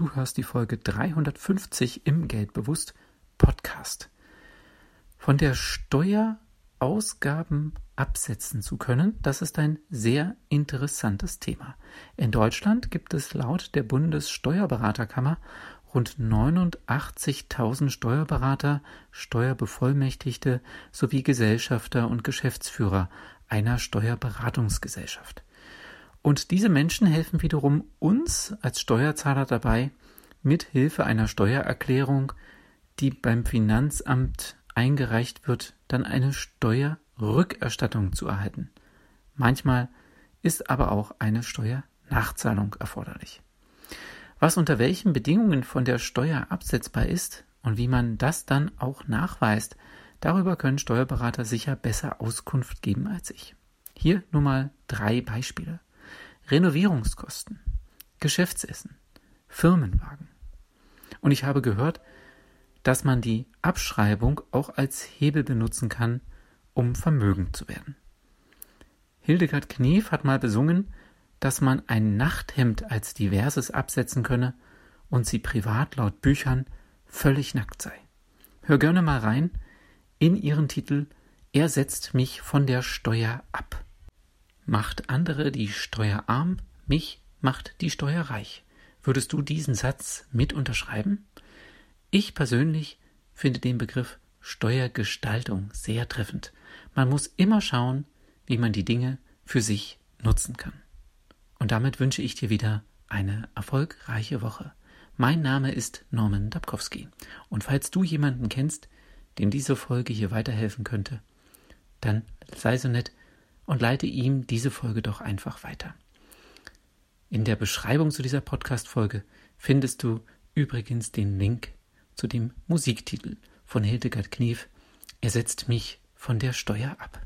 Du hörst die Folge 350 im Geldbewusst Podcast. Von der Steuerausgaben absetzen zu können, das ist ein sehr interessantes Thema. In Deutschland gibt es laut der Bundessteuerberaterkammer rund 89.000 Steuerberater, Steuerbevollmächtigte sowie Gesellschafter und Geschäftsführer einer Steuerberatungsgesellschaft. Und diese Menschen helfen wiederum uns als Steuerzahler dabei, mit Hilfe einer Steuererklärung, die beim Finanzamt eingereicht wird, dann eine Steuerrückerstattung zu erhalten. Manchmal ist aber auch eine Steuernachzahlung erforderlich. Was unter welchen Bedingungen von der Steuer absetzbar ist und wie man das dann auch nachweist, darüber können Steuerberater sicher besser Auskunft geben als ich. Hier nur mal drei Beispiele. Renovierungskosten, Geschäftsessen, Firmenwagen. Und ich habe gehört, dass man die Abschreibung auch als Hebel benutzen kann, um vermögend zu werden. Hildegard Knef hat mal besungen, dass man ein Nachthemd als diverses absetzen könne und sie privat laut Büchern völlig nackt sei. Hör gerne mal rein in ihren Titel Er setzt mich von der Steuer ab. Macht andere die Steuer arm, mich macht die Steuer reich. Würdest du diesen Satz mit unterschreiben? Ich persönlich finde den Begriff Steuergestaltung sehr treffend. Man muss immer schauen, wie man die Dinge für sich nutzen kann. Und damit wünsche ich dir wieder eine erfolgreiche Woche. Mein Name ist Norman Dabkowski. Und falls du jemanden kennst, dem diese Folge hier weiterhelfen könnte, dann sei so nett und leite ihm diese Folge doch einfach weiter. In der Beschreibung zu dieser Podcast-Folge findest du übrigens den Link zu dem Musiktitel von Hildegard Knief. Er setzt mich von der Steuer ab.